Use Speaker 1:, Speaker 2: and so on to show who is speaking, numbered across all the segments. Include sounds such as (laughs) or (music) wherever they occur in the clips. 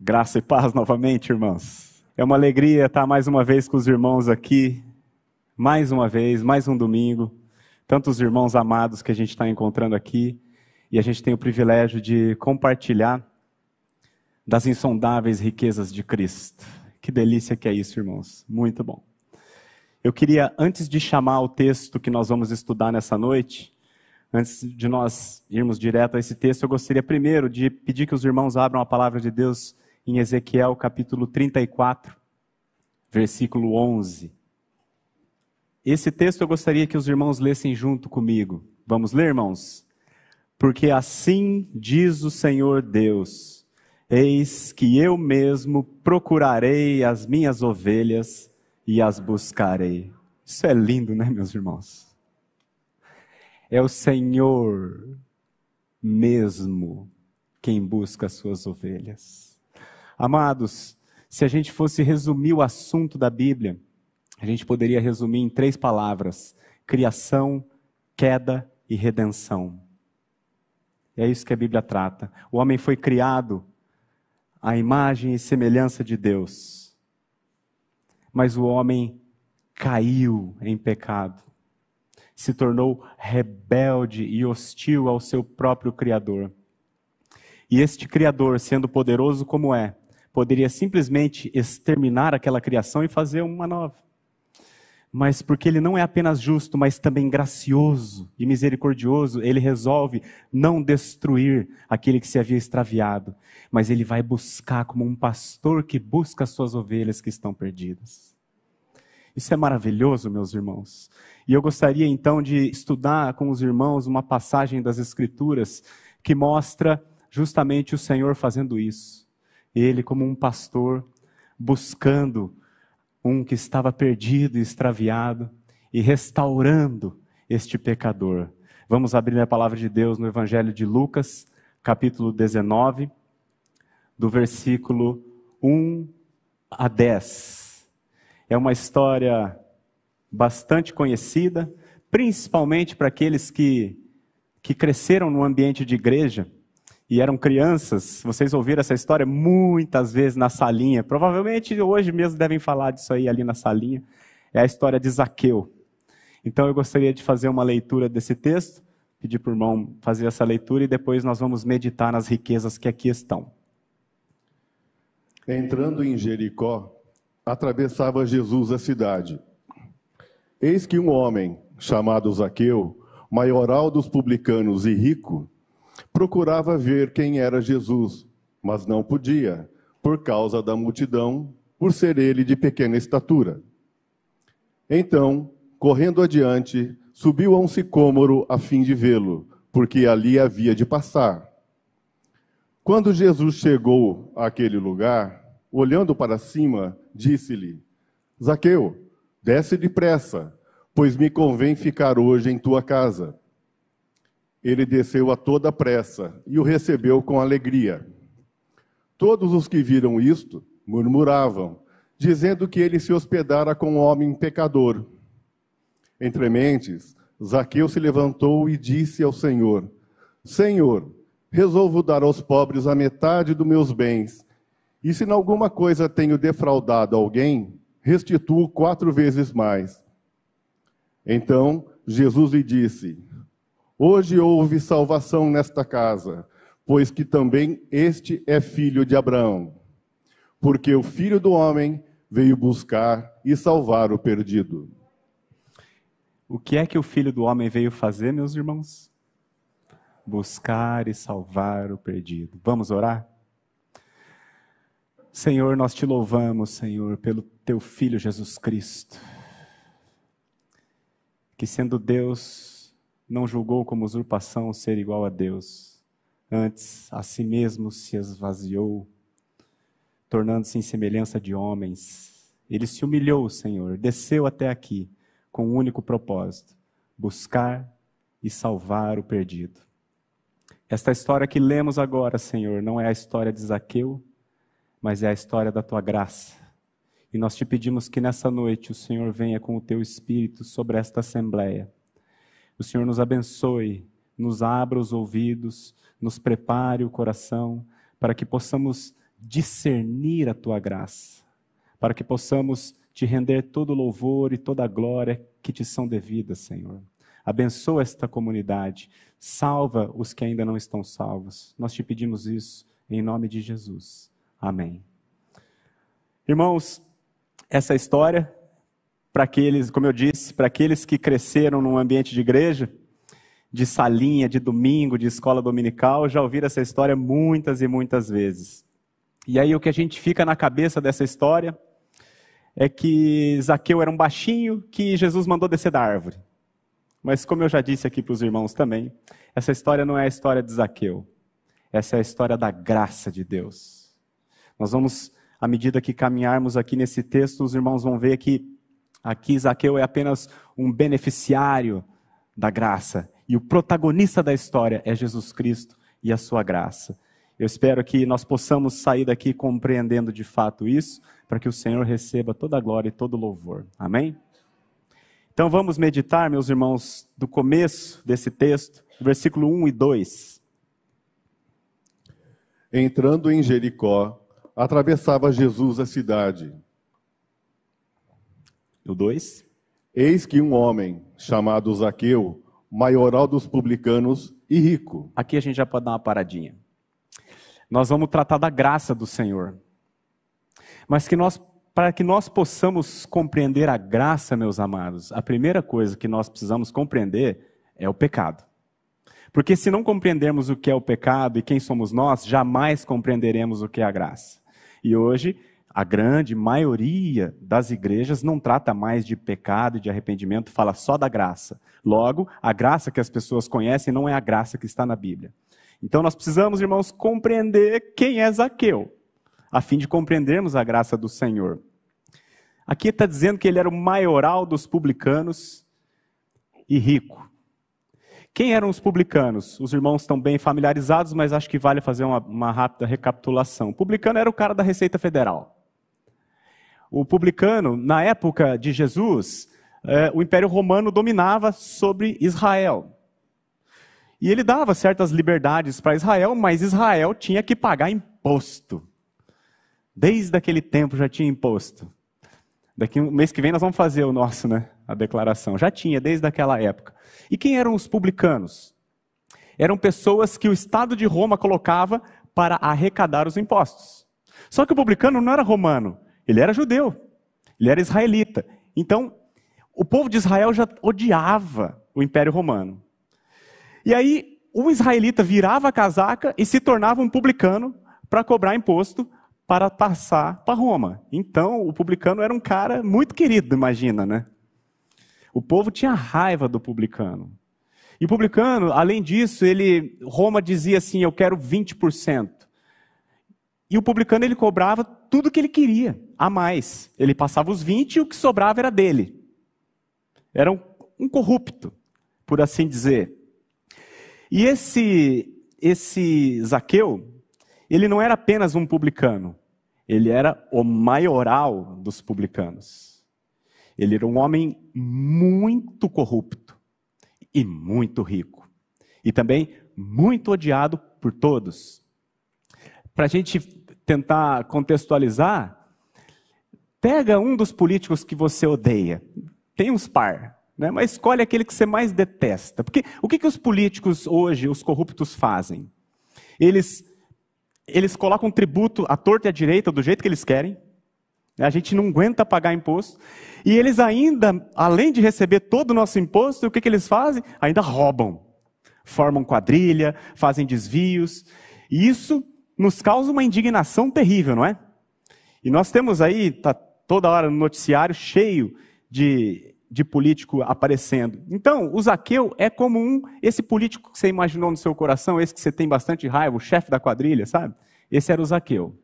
Speaker 1: Graça e paz novamente, irmãos. É uma alegria estar mais uma vez com os irmãos aqui, mais uma vez, mais um domingo. Tantos irmãos amados que a gente está encontrando aqui, e a gente tem o privilégio de compartilhar das insondáveis riquezas de Cristo. Que delícia que é isso, irmãos. Muito bom. Eu queria, antes de chamar o texto que nós vamos estudar nessa noite, antes de nós irmos direto a esse texto, eu gostaria primeiro de pedir que os irmãos abram a palavra de Deus em Ezequiel capítulo 34, versículo 11. Esse texto eu gostaria que os irmãos lessem junto comigo. Vamos ler, irmãos? Porque assim diz o Senhor Deus: Eis que eu mesmo procurarei as minhas ovelhas e as buscarei. Isso é lindo, né, meus irmãos? É o Senhor mesmo quem busca as suas ovelhas. Amados, se a gente fosse resumir o assunto da Bíblia, a gente poderia resumir em três palavras: criação, queda e redenção. É isso que a Bíblia trata. O homem foi criado à imagem e semelhança de Deus. Mas o homem caiu em pecado, se tornou rebelde e hostil ao seu próprio Criador. E este Criador, sendo poderoso como é, poderia simplesmente exterminar aquela criação e fazer uma nova. Mas porque ele não é apenas justo, mas também gracioso e misericordioso, ele resolve não destruir aquele que se havia extraviado, mas ele vai buscar como um pastor que busca as suas ovelhas que estão perdidas. Isso é maravilhoso, meus irmãos. E eu gostaria então de estudar com os irmãos uma passagem das Escrituras que mostra justamente o Senhor fazendo isso ele como um pastor buscando um que estava perdido e extraviado e restaurando este pecador. Vamos abrir a palavra de Deus no Evangelho de Lucas, capítulo 19, do versículo 1 a 10. É uma história bastante conhecida, principalmente para aqueles que, que cresceram no ambiente de igreja e eram crianças, vocês ouviram essa história muitas vezes na salinha. Provavelmente hoje mesmo devem falar disso aí ali na salinha. É a história de Zaqueu. Então eu gostaria de fazer uma leitura desse texto, pedir para o irmão fazer essa leitura e depois nós vamos meditar nas riquezas que aqui estão.
Speaker 2: Entrando em Jericó, atravessava Jesus a cidade. Eis que um homem, chamado Zaqueu, maioral dos publicanos e rico, procurava ver quem era Jesus, mas não podia, por causa da multidão, por ser ele de pequena estatura. Então, correndo adiante, subiu a um sicômoro a fim de vê-lo, porque ali havia de passar. Quando Jesus chegou àquele lugar, olhando para cima, disse-lhe: Zaqueu, desce depressa, pois me convém ficar hoje em tua casa. Ele desceu a toda pressa e o recebeu com alegria. Todos os que viram isto murmuravam, dizendo que ele se hospedara com um homem pecador. Entre mentes, Zaqueu se levantou e disse ao Senhor: Senhor, resolvo dar aos pobres a metade dos meus bens, e se em alguma coisa tenho defraudado alguém, restituo quatro vezes mais. Então Jesus lhe disse: Hoje houve salvação nesta casa, pois que também este é filho de Abraão. Porque o filho do homem veio buscar e salvar o perdido.
Speaker 1: O que é que o filho do homem veio fazer, meus irmãos? Buscar e salvar o perdido. Vamos orar? Senhor, nós te louvamos, Senhor, pelo teu filho Jesus Cristo, que sendo Deus, não julgou como usurpação ser igual a Deus. Antes, a si mesmo se esvaziou, tornando-se em semelhança de homens. Ele se humilhou, Senhor, desceu até aqui com um único propósito: buscar e salvar o perdido. Esta história que lemos agora, Senhor, não é a história de Zaqueu, mas é a história da tua graça. E nós te pedimos que nessa noite o Senhor venha com o teu espírito sobre esta assembleia o Senhor nos abençoe, nos abra os ouvidos, nos prepare o coração, para que possamos discernir a tua graça, para que possamos te render todo o louvor e toda a glória que te são devidas, Senhor. Abençoa esta comunidade, salva os que ainda não estão salvos. Nós te pedimos isso em nome de Jesus. Amém. Irmãos, essa história, para aqueles, como eu disse, para aqueles que cresceram num ambiente de igreja, de salinha, de domingo, de escola dominical, já ouviram essa história muitas e muitas vezes. E aí o que a gente fica na cabeça dessa história é que Zaqueu era um baixinho que Jesus mandou descer da árvore. Mas como eu já disse aqui para os irmãos também, essa história não é a história de Zaqueu. Essa é a história da graça de Deus. Nós vamos, à medida que caminharmos aqui nesse texto, os irmãos vão ver que aqui Zaqueu é apenas um beneficiário da graça. E o protagonista da história é Jesus Cristo e a sua graça. Eu espero que nós possamos sair daqui compreendendo de fato isso, para que o Senhor receba toda a glória e todo o louvor. Amém? Então vamos meditar, meus irmãos, do começo desse texto, versículo 1 e 2.
Speaker 2: Entrando em Jericó, atravessava Jesus a cidade.
Speaker 1: O 2.
Speaker 2: Eis que um homem, chamado Zaqueu, maioral dos publicanos e rico.
Speaker 1: Aqui a gente já pode dar uma paradinha. Nós vamos tratar da graça do Senhor. Mas que nós, para que nós possamos compreender a graça, meus amados, a primeira coisa que nós precisamos compreender é o pecado. Porque se não compreendermos o que é o pecado e quem somos nós, jamais compreenderemos o que é a graça. E hoje a grande maioria das igrejas não trata mais de pecado e de arrependimento, fala só da graça. Logo, a graça que as pessoas conhecem não é a graça que está na Bíblia. Então nós precisamos, irmãos, compreender quem é Zaqueu, a fim de compreendermos a graça do Senhor. Aqui está dizendo que ele era o maioral dos publicanos e rico. Quem eram os publicanos? Os irmãos estão bem familiarizados, mas acho que vale fazer uma, uma rápida recapitulação. O publicano era o cara da Receita Federal. O publicano, na época de Jesus, é, o Império Romano dominava sobre Israel. E ele dava certas liberdades para Israel, mas Israel tinha que pagar imposto. Desde aquele tempo já tinha imposto. Daqui um mês que vem nós vamos fazer o nosso, né? A declaração. Já tinha desde aquela época. E quem eram os publicanos? Eram pessoas que o Estado de Roma colocava para arrecadar os impostos. Só que o publicano não era romano, ele era judeu, ele era israelita. Então, o povo de Israel já odiava o Império Romano. E aí, o israelita virava a casaca e se tornava um publicano para cobrar imposto para passar para Roma. Então, o publicano era um cara muito querido, imagina, né? O povo tinha raiva do publicano. E o publicano, além disso, ele Roma dizia assim: "Eu quero 20%". E o publicano ele cobrava tudo que ele queria, a mais. Ele passava os 20 e o que sobrava era dele. Era um, um corrupto, por assim dizer. E esse esse Zaqueu, ele não era apenas um publicano, ele era o maioral dos publicanos. Ele era um homem muito corrupto e muito rico. E também muito odiado por todos. Para a gente tentar contextualizar, pega um dos políticos que você odeia. Tem uns par, né? mas escolhe aquele que você mais detesta. Porque o que, que os políticos hoje, os corruptos, fazem? Eles, eles colocam tributo à torta e à direita do jeito que eles querem. A gente não aguenta pagar imposto. E eles ainda, além de receber todo o nosso imposto, o que, que eles fazem? Ainda roubam. Formam quadrilha, fazem desvios. E isso nos causa uma indignação terrível, não é? E nós temos aí, tá toda hora no noticiário cheio de, de político aparecendo. Então, o Zaqueu é como um, esse político que você imaginou no seu coração, esse que você tem bastante raiva, o chefe da quadrilha, sabe? Esse era o Zaqueu.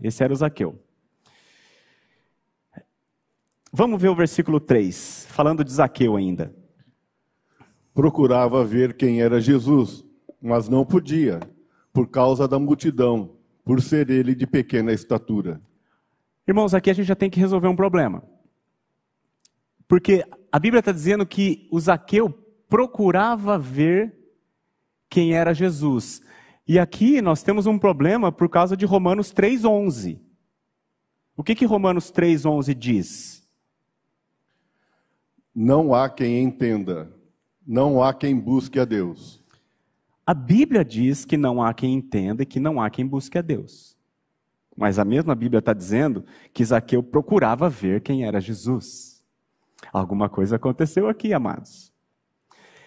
Speaker 1: Esse era o Zaqueu. Vamos ver o versículo 3, falando de Zaqueu ainda.
Speaker 2: Procurava ver quem era Jesus, mas não podia, por causa da multidão, por ser ele de pequena estatura.
Speaker 1: Irmãos, aqui a gente já tem que resolver um problema. Porque a Bíblia está dizendo que o Zaqueu procurava ver quem era Jesus. E aqui nós temos um problema por causa de Romanos 3,11. O que, que Romanos 3,11 diz?
Speaker 2: Não há quem entenda, não há quem busque a Deus.
Speaker 1: A Bíblia diz que não há quem entenda e que não há quem busque a Deus. Mas a mesma Bíblia está dizendo que Zaqueu procurava ver quem era Jesus. Alguma coisa aconteceu aqui, amados.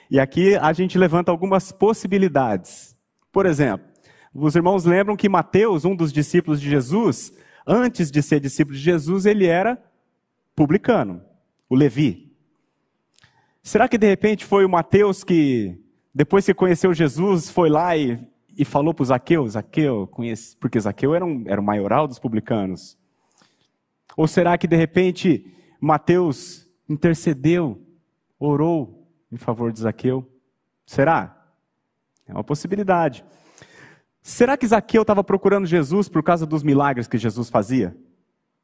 Speaker 1: E aqui a gente levanta algumas possibilidades. Por exemplo, os irmãos lembram que Mateus, um dos discípulos de Jesus, antes de ser discípulo de Jesus, ele era publicano, o Levi. Será que de repente foi o Mateus que, depois que conheceu Jesus, foi lá e, e falou para o Zaqueu, Zaqueu, conhece, porque Zaqueu era, um, era o maioral dos publicanos? Ou será que de repente Mateus intercedeu, orou em favor de Zaqueu? Será? É uma possibilidade. Será que Zaqueu estava procurando Jesus por causa dos milagres que Jesus fazia?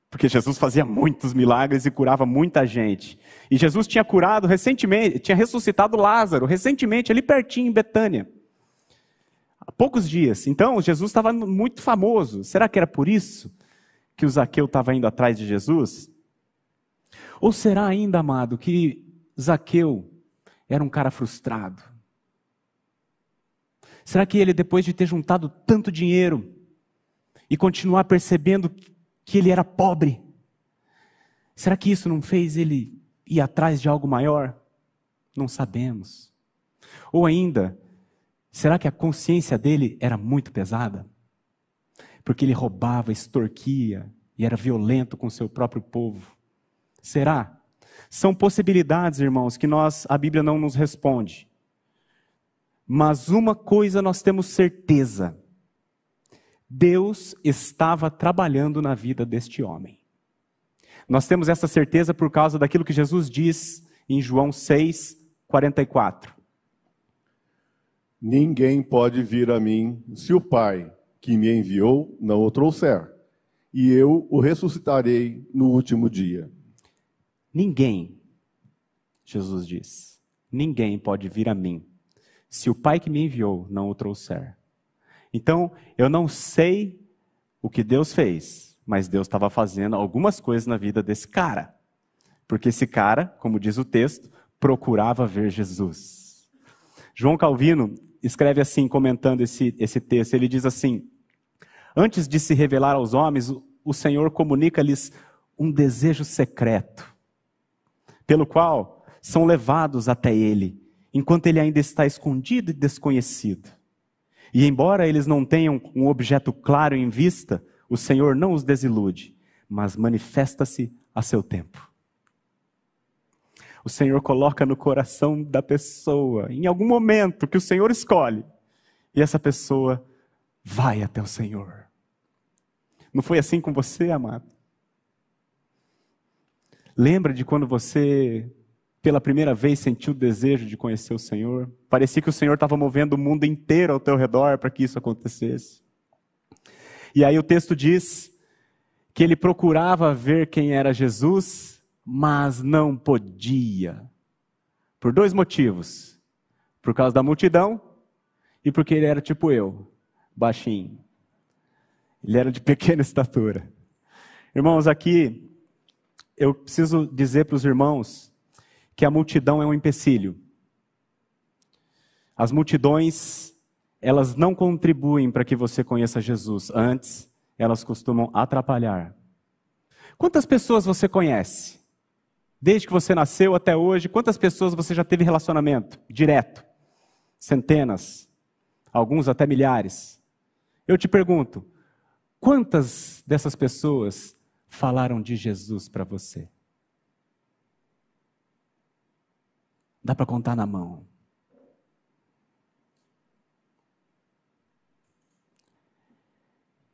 Speaker 1: Porque Jesus fazia muitos milagres e curava muita gente. E Jesus tinha curado recentemente, tinha ressuscitado Lázaro, recentemente, ali pertinho, em Betânia. Há poucos dias. Então, Jesus estava muito famoso. Será que era por isso que o Zaqueu estava indo atrás de Jesus? Ou será ainda, amado, que Zaqueu era um cara frustrado? Será que ele, depois de ter juntado tanto dinheiro e continuar percebendo que ele era pobre, será que isso não fez ele ir atrás de algo maior? Não sabemos. Ou ainda, será que a consciência dele era muito pesada? Porque ele roubava, extorquia e era violento com seu próprio povo. Será? São possibilidades, irmãos, que nós a Bíblia não nos responde. Mas uma coisa nós temos certeza: Deus estava trabalhando na vida deste homem. Nós temos essa certeza por causa daquilo que Jesus diz em João 6, 44.
Speaker 2: Ninguém pode vir a mim se o Pai que me enviou não o trouxer, e eu o ressuscitarei no último dia.
Speaker 1: Ninguém, Jesus diz, ninguém pode vir a mim se o Pai que me enviou não o trouxer. Então, eu não sei o que Deus fez, mas Deus estava fazendo algumas coisas na vida desse cara. Porque esse cara, como diz o texto, procurava ver Jesus. João Calvino escreve assim, comentando esse, esse texto: ele diz assim: Antes de se revelar aos homens, o Senhor comunica-lhes um desejo secreto, pelo qual são levados até Ele enquanto ele ainda está escondido e desconhecido. E embora eles não tenham um objeto claro em vista, o Senhor não os desilude, mas manifesta-se a seu tempo. O Senhor coloca no coração da pessoa, em algum momento que o Senhor escolhe, e essa pessoa vai até o Senhor. Não foi assim com você, amado? Lembra de quando você pela primeira vez sentiu o desejo de conhecer o Senhor. Parecia que o Senhor estava movendo o mundo inteiro ao teu redor para que isso acontecesse. E aí o texto diz que ele procurava ver quem era Jesus, mas não podia. Por dois motivos. Por causa da multidão e porque ele era tipo eu, baixinho. Ele era de (laughs) pequena estatura. Irmãos, aqui eu preciso dizer para os irmãos que a multidão é um empecilho. As multidões, elas não contribuem para que você conheça Jesus. Antes, elas costumam atrapalhar. Quantas pessoas você conhece? Desde que você nasceu até hoje, quantas pessoas você já teve relacionamento direto? Centenas, alguns até milhares. Eu te pergunto, quantas dessas pessoas falaram de Jesus para você? Dá para contar na mão.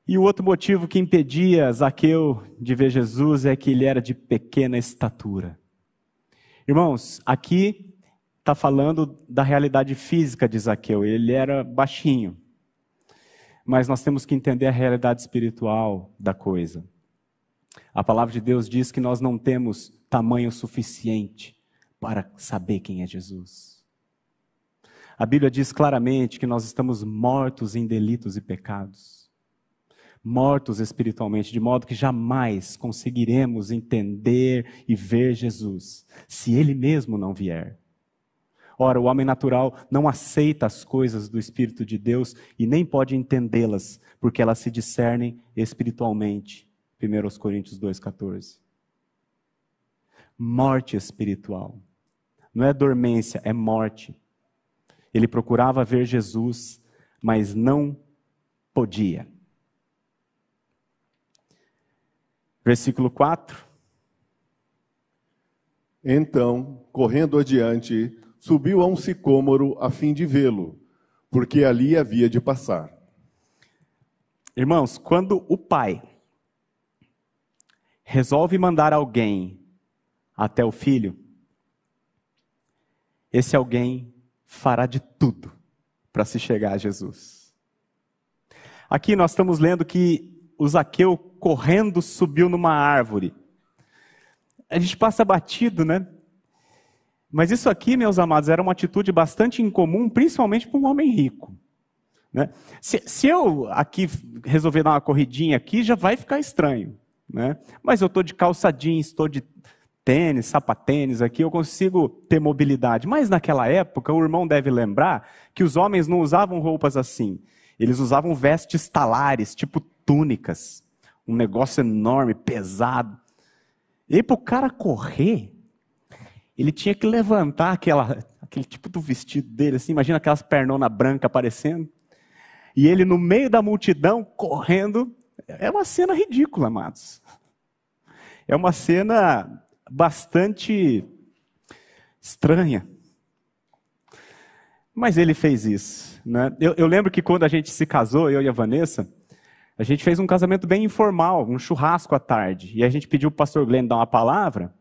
Speaker 1: E o outro motivo que impedia Zaqueu de ver Jesus é que ele era de pequena estatura. Irmãos, aqui está falando da realidade física de Zaqueu. Ele era baixinho. Mas nós temos que entender a realidade espiritual da coisa. A palavra de Deus diz que nós não temos tamanho suficiente para saber quem é Jesus. A Bíblia diz claramente que nós estamos mortos em delitos e pecados. Mortos espiritualmente, de modo que jamais conseguiremos entender e ver Jesus se Ele mesmo não vier. Ora, o homem natural não aceita as coisas do Espírito de Deus e nem pode entendê-las, porque elas se discernem espiritualmente. 1 Coríntios 2,14. Morte espiritual. Não é dormência, é morte. Ele procurava ver Jesus, mas não podia. Versículo 4.
Speaker 2: Então, correndo adiante, subiu a um sicômoro a fim de vê-lo, porque ali havia de passar.
Speaker 1: Irmãos, quando o pai resolve mandar alguém até o filho, esse alguém fará de tudo para se chegar a Jesus. Aqui nós estamos lendo que o Zaqueu correndo subiu numa árvore. A gente passa batido, né? Mas isso aqui, meus amados, era uma atitude bastante incomum, principalmente para um homem rico. Né? Se, se, eu aqui resolver dar uma corridinha aqui, já vai ficar estranho. Né? Mas eu estou de calça jeans, estou de tênis, sapatênis aqui, eu consigo ter mobilidade. Mas naquela época, o irmão deve lembrar que os homens não usavam roupas assim. Eles usavam vestes talares, tipo túnicas. Um negócio enorme, pesado. E para o cara correr, ele tinha que levantar aquela, aquele tipo do vestido dele, assim, imagina aquelas pernonas brancas aparecendo. E ele no meio da multidão, correndo. É uma cena ridícula, amados. É uma cena bastante estranha. Mas ele fez isso. Né? Eu, eu, lembro que quando a gente se casou, eu e a Vanessa, a gente fez um casamento bem informal, um churrasco à tarde. E a gente pediu para o pastor Glenn dar uma palavra.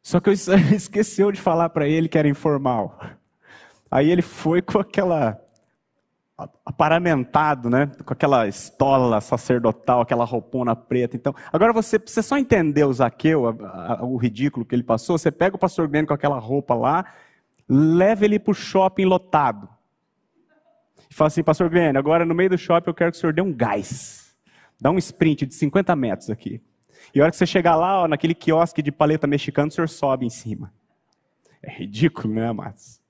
Speaker 1: Só que eu (laughs) esqueceu de falar para ele que era informal. Aí ele foi com aquela aparamentado, né? Com aquela estola sacerdotal, aquela roupona preta. Então, agora você precisa só entender o Zaqueu, a, a, o ridículo que ele passou. Você pega o pastor Glenn com aquela roupa lá, leva ele para o shopping lotado. E fala assim, pastor Glenn, agora no meio do shopping eu quero que o senhor dê um gás. Dá um sprint de 50 metros aqui. E a hora que você chegar lá, ó, naquele quiosque de paleta mexicano, o senhor sobe em cima. É ridículo, né, amados?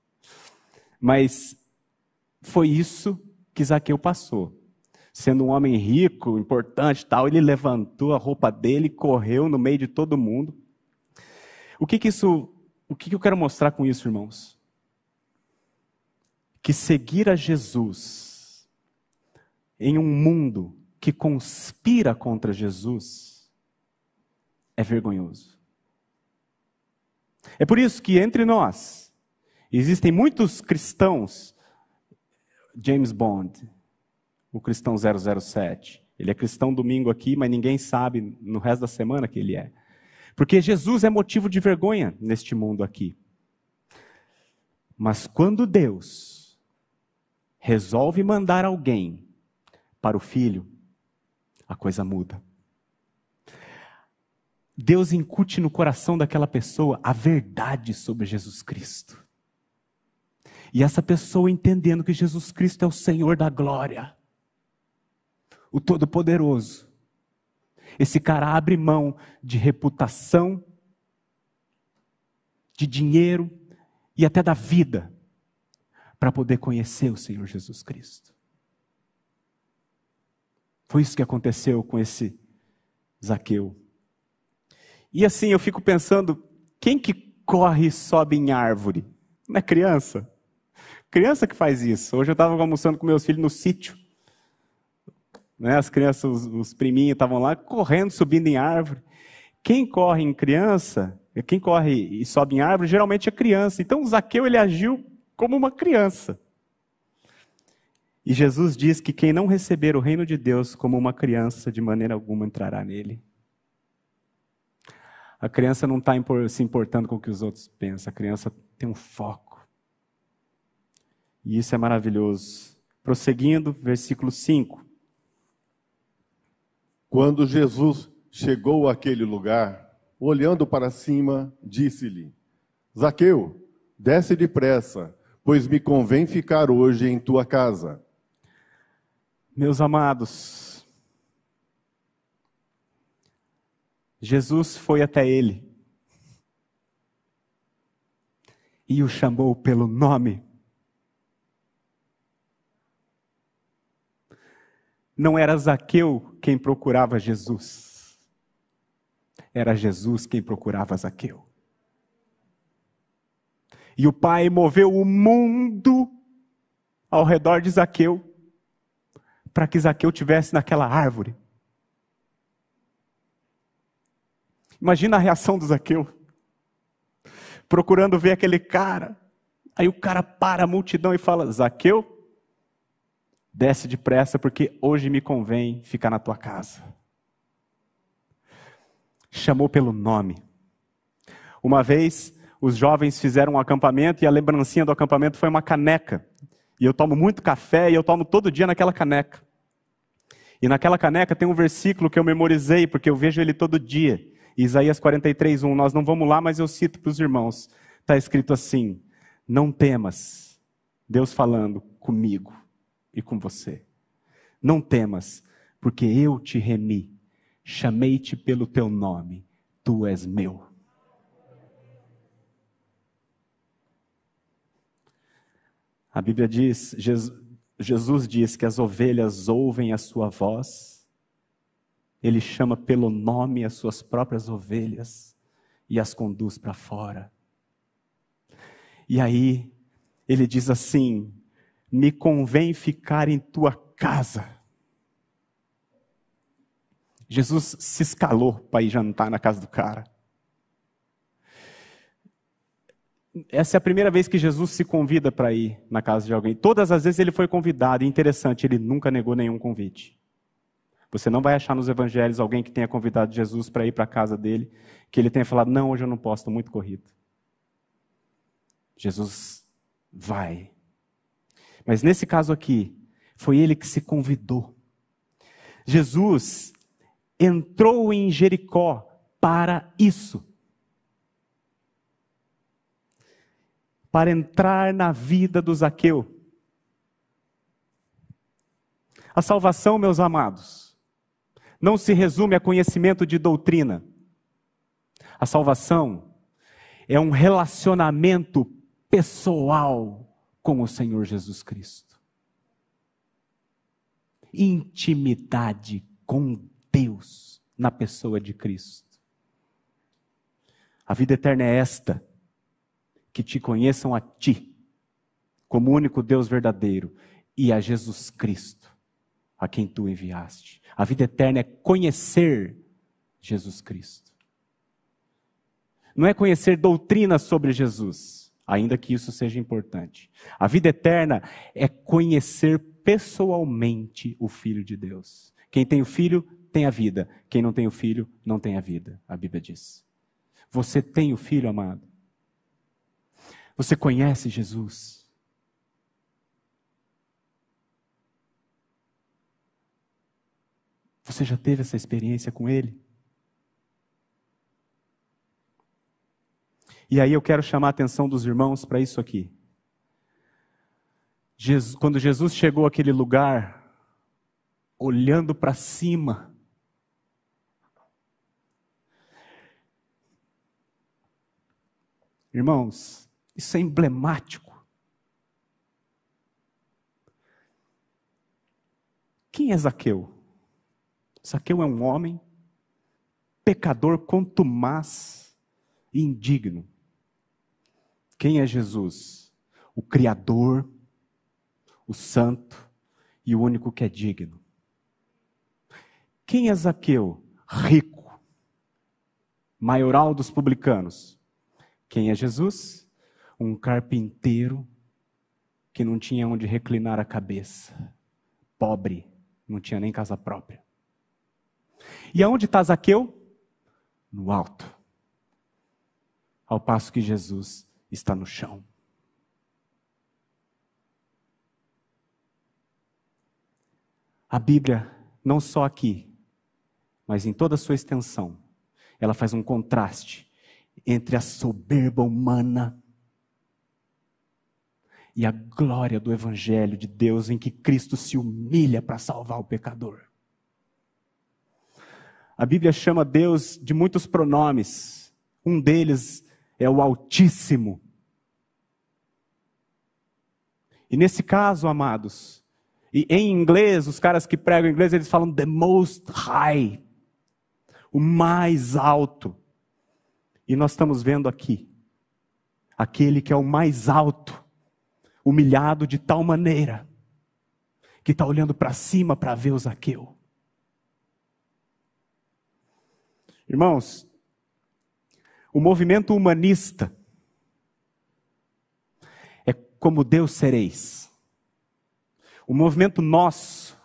Speaker 1: Mas foi isso que Zaqueu passou. Sendo um homem rico, importante tal, ele levantou a roupa dele correu no meio de todo mundo. O que que isso, o que que eu quero mostrar com isso, irmãos? Que seguir a Jesus em um mundo que conspira contra Jesus é vergonhoso. É por isso que entre nós existem muitos cristãos, James Bond, o cristão 007. Ele é cristão domingo aqui, mas ninguém sabe no resto da semana que ele é. Porque Jesus é motivo de vergonha neste mundo aqui. Mas quando Deus resolve mandar alguém para o filho, a coisa muda. Deus incute no coração daquela pessoa a verdade sobre Jesus Cristo. E essa pessoa entendendo que Jesus Cristo é o Senhor da glória, o Todo-Poderoso. Esse cara abre mão de reputação, de dinheiro e até da vida para poder conhecer o Senhor Jesus Cristo. Foi isso que aconteceu com esse Zaqueu. E assim eu fico pensando, quem que corre e sobe em árvore? Não é criança? Criança que faz isso. Hoje eu estava almoçando com meus filhos no sítio. Né? As crianças, os, os priminhos estavam lá correndo, subindo em árvore. Quem corre em criança, quem corre e sobe em árvore, geralmente é criança. Então Zaqueu ele agiu como uma criança. E Jesus diz que quem não receber o reino de Deus como uma criança, de maneira alguma entrará nele. A criança não está se importando com o que os outros pensam, a criança tem um foco. E isso é maravilhoso. Prosseguindo, versículo 5.
Speaker 2: Quando Jesus chegou àquele lugar, olhando para cima, disse-lhe: Zaqueu, desce depressa, pois me convém ficar hoje em tua casa.
Speaker 1: Meus amados, Jesus foi até ele e o chamou pelo nome. Não era Zaqueu quem procurava Jesus, era Jesus quem procurava Zaqueu. E o Pai moveu o mundo ao redor de Zaqueu, para que Zaqueu tivesse naquela árvore. Imagina a reação do Zaqueu, procurando ver aquele cara. Aí o cara para a multidão e fala: Zaqueu, desce depressa, porque hoje me convém ficar na tua casa. Chamou pelo nome. Uma vez, os jovens fizeram um acampamento e a lembrancinha do acampamento foi uma caneca. E eu tomo muito café e eu tomo todo dia naquela caneca. E naquela caneca tem um versículo que eu memorizei, porque eu vejo ele todo dia. Isaías 43, 1. Nós não vamos lá, mas eu cito para os irmãos. Está escrito assim: Não temas, Deus falando comigo e com você. Não temas, porque eu te remi, chamei-te pelo teu nome, tu és meu. A Bíblia diz, Jesus diz que as ovelhas ouvem a sua voz, ele chama pelo nome as suas próprias ovelhas e as conduz para fora. E aí, ele diz assim: Me convém ficar em tua casa. Jesus se escalou para ir jantar na casa do cara. essa é a primeira vez que Jesus se convida para ir na casa de alguém. Todas as vezes ele foi convidado, e interessante, ele nunca negou nenhum convite. Você não vai achar nos evangelhos alguém que tenha convidado Jesus para ir para a casa dele, que ele tenha falado: Não, hoje eu não posso, estou muito corrido. Jesus vai. Mas nesse caso aqui, foi ele que se convidou. Jesus entrou em Jericó para isso. para entrar na vida do Zaqueu. A salvação, meus amados, não se resume a conhecimento de doutrina. A salvação é um relacionamento pessoal com o Senhor Jesus Cristo. Intimidade com Deus na pessoa de Cristo. A vida eterna é esta que te conheçam a ti, como único Deus verdadeiro, e a Jesus Cristo, a quem tu enviaste. A vida eterna é conhecer Jesus Cristo. Não é conhecer doutrina sobre Jesus, ainda que isso seja importante. A vida eterna é conhecer pessoalmente o Filho de Deus. Quem tem o Filho tem a vida, quem não tem o Filho não tem a vida, a Bíblia diz. Você tem o Filho, amado? Você conhece Jesus? Você já teve essa experiência com Ele? E aí eu quero chamar a atenção dos irmãos para isso aqui. Jesus, quando Jesus chegou àquele lugar, olhando para cima, irmãos, isso é emblemático. Quem é Zaqueu? Zaqueu é um homem pecador contumaz e indigno. Quem é Jesus? O Criador, o Santo e o único que é digno. Quem é Zaqueu? Rico, maioral dos publicanos. Quem é Jesus? um carpinteiro que não tinha onde reclinar a cabeça, pobre, não tinha nem casa própria. E aonde está Zaqueu? No alto. Ao passo que Jesus está no chão. A Bíblia, não só aqui, mas em toda a sua extensão, ela faz um contraste entre a soberba humana e a glória do Evangelho de Deus em que Cristo se humilha para salvar o pecador. A Bíblia chama Deus de muitos pronomes. Um deles é o Altíssimo. E nesse caso, amados, e em inglês, os caras que pregam inglês, eles falam the most high, o mais alto. E nós estamos vendo aqui, aquele que é o mais alto, humilhado de tal maneira, que está olhando para cima para ver o Zaqueu. Irmãos, o movimento humanista é como Deus sereis. O movimento nós,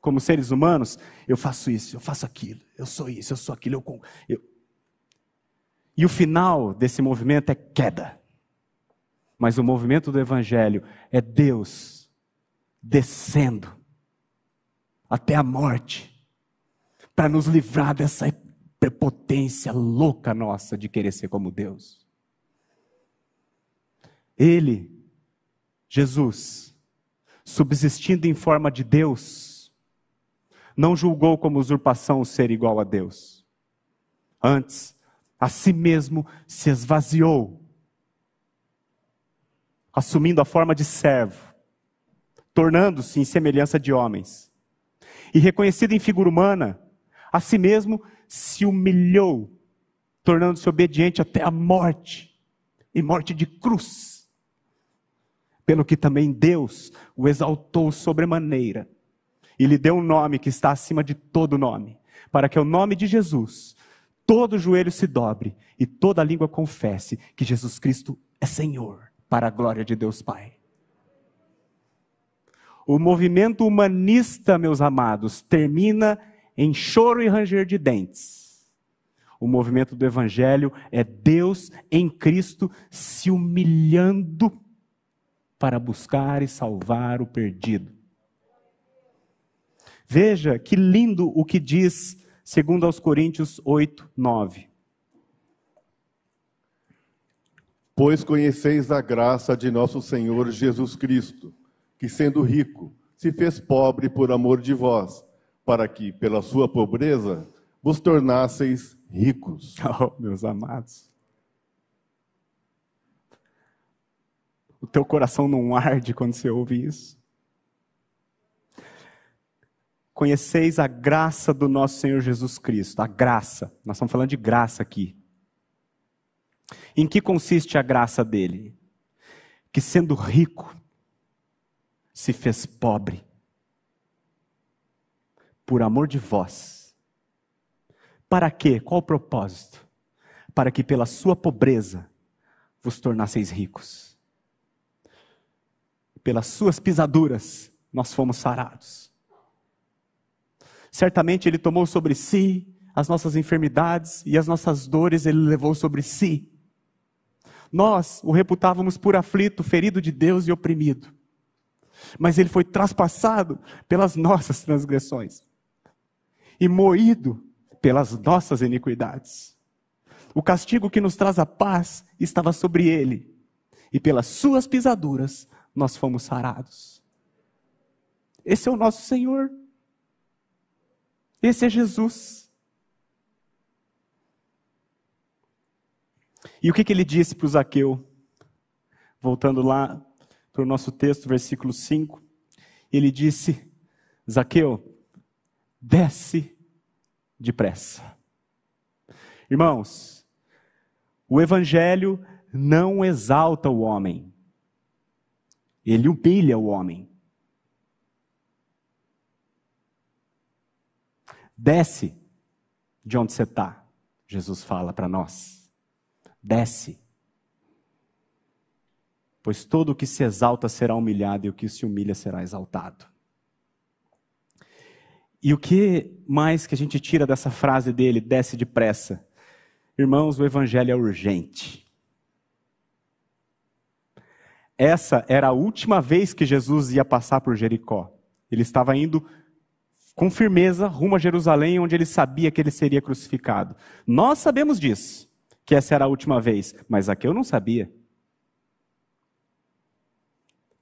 Speaker 1: como seres humanos, eu faço isso, eu faço aquilo, eu sou isso, eu sou aquilo, eu, eu... E o final desse movimento é queda. Mas o movimento do Evangelho é Deus descendo até a morte para nos livrar dessa prepotência louca nossa de querer ser como Deus. Ele, Jesus, subsistindo em forma de Deus, não julgou como usurpação o ser igual a Deus. Antes, a si mesmo se esvaziou, assumindo a forma de servo, tornando-se em semelhança de homens. E reconhecido em figura humana, a si mesmo se humilhou, tornando-se obediente até a morte e morte de cruz. Pelo que também Deus o exaltou sobremaneira e lhe deu um nome que está acima de todo nome, para que o nome de Jesus todo joelho se dobre e toda língua confesse que Jesus Cristo é Senhor, para a glória de Deus Pai. O movimento humanista, meus amados, termina em choro e ranger de dentes. O movimento do Evangelho é Deus em Cristo se humilhando para buscar e salvar o perdido. Veja que lindo o que diz, segundo aos Coríntios 8, 9.
Speaker 2: Pois conheceis a graça de nosso Senhor Jesus Cristo, que sendo rico, se fez pobre por amor de vós para que, pela sua pobreza, vos tornasseis ricos. (laughs)
Speaker 1: Oh, meus amados. O teu coração não arde quando você ouve isso? Conheceis a graça do nosso Senhor Jesus Cristo, a graça. Nós estamos falando de graça aqui. Em que consiste a graça dele? Que sendo rico, se fez pobre por amor de vós. Para quê? Qual o propósito? Para que pela sua pobreza vos tornasseis ricos. Pelas suas pisaduras nós fomos sarados. Certamente ele tomou sobre si as nossas enfermidades e as nossas dores ele levou sobre si. Nós o reputávamos por aflito, ferido de Deus e oprimido. Mas ele foi traspassado pelas nossas transgressões e moído pelas nossas iniquidades. O castigo que nos traz a paz estava sobre ele, e pelas suas pisaduras nós fomos sarados. Esse é o nosso Senhor. Esse é Jesus. E o que, que ele disse para o Zaqueu? Voltando lá para o nosso texto, versículo 5. Ele disse: Zaqueu, desce depressa. Irmãos, o Evangelho não exalta o homem, ele humilha o homem. Desce de onde você está, Jesus fala para nós. Desce. Pois todo o que se exalta será humilhado e o que se humilha será exaltado. E o que mais que a gente tira dessa frase dele, desce depressa? Irmãos, o evangelho é urgente. Essa era a última vez que Jesus ia passar por Jericó. Ele estava indo com firmeza rumo a Jerusalém, onde ele sabia que ele seria crucificado. Nós sabemos disso, que essa era a última vez, mas aqui eu não sabia.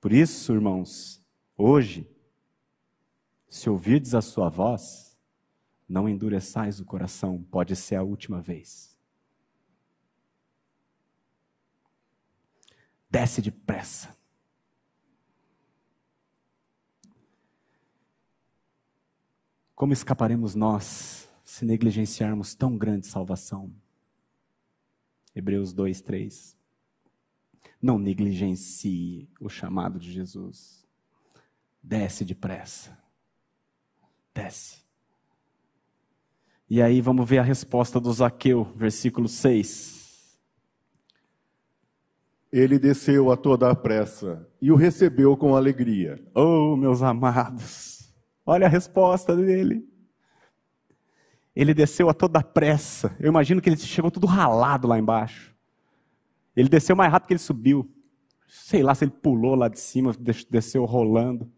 Speaker 1: Por isso, irmãos, hoje, se ouvirdes a sua voz, não endureçais o coração, pode ser a última vez. Desce depressa. Como escaparemos nós se negligenciarmos tão grande salvação? Hebreus 2, 3. Não negligencie o chamado de Jesus. Desce depressa. Desce. E aí vamos ver a resposta do Zaqueu, versículo 6.
Speaker 2: Ele desceu a toda a pressa e o recebeu com alegria.
Speaker 1: Oh, meus amados, olha a resposta dele. Ele desceu a toda pressa. Eu imagino que ele chegou tudo ralado lá embaixo. Ele desceu mais rápido que ele subiu. Sei lá se ele pulou lá de cima, desceu rolando.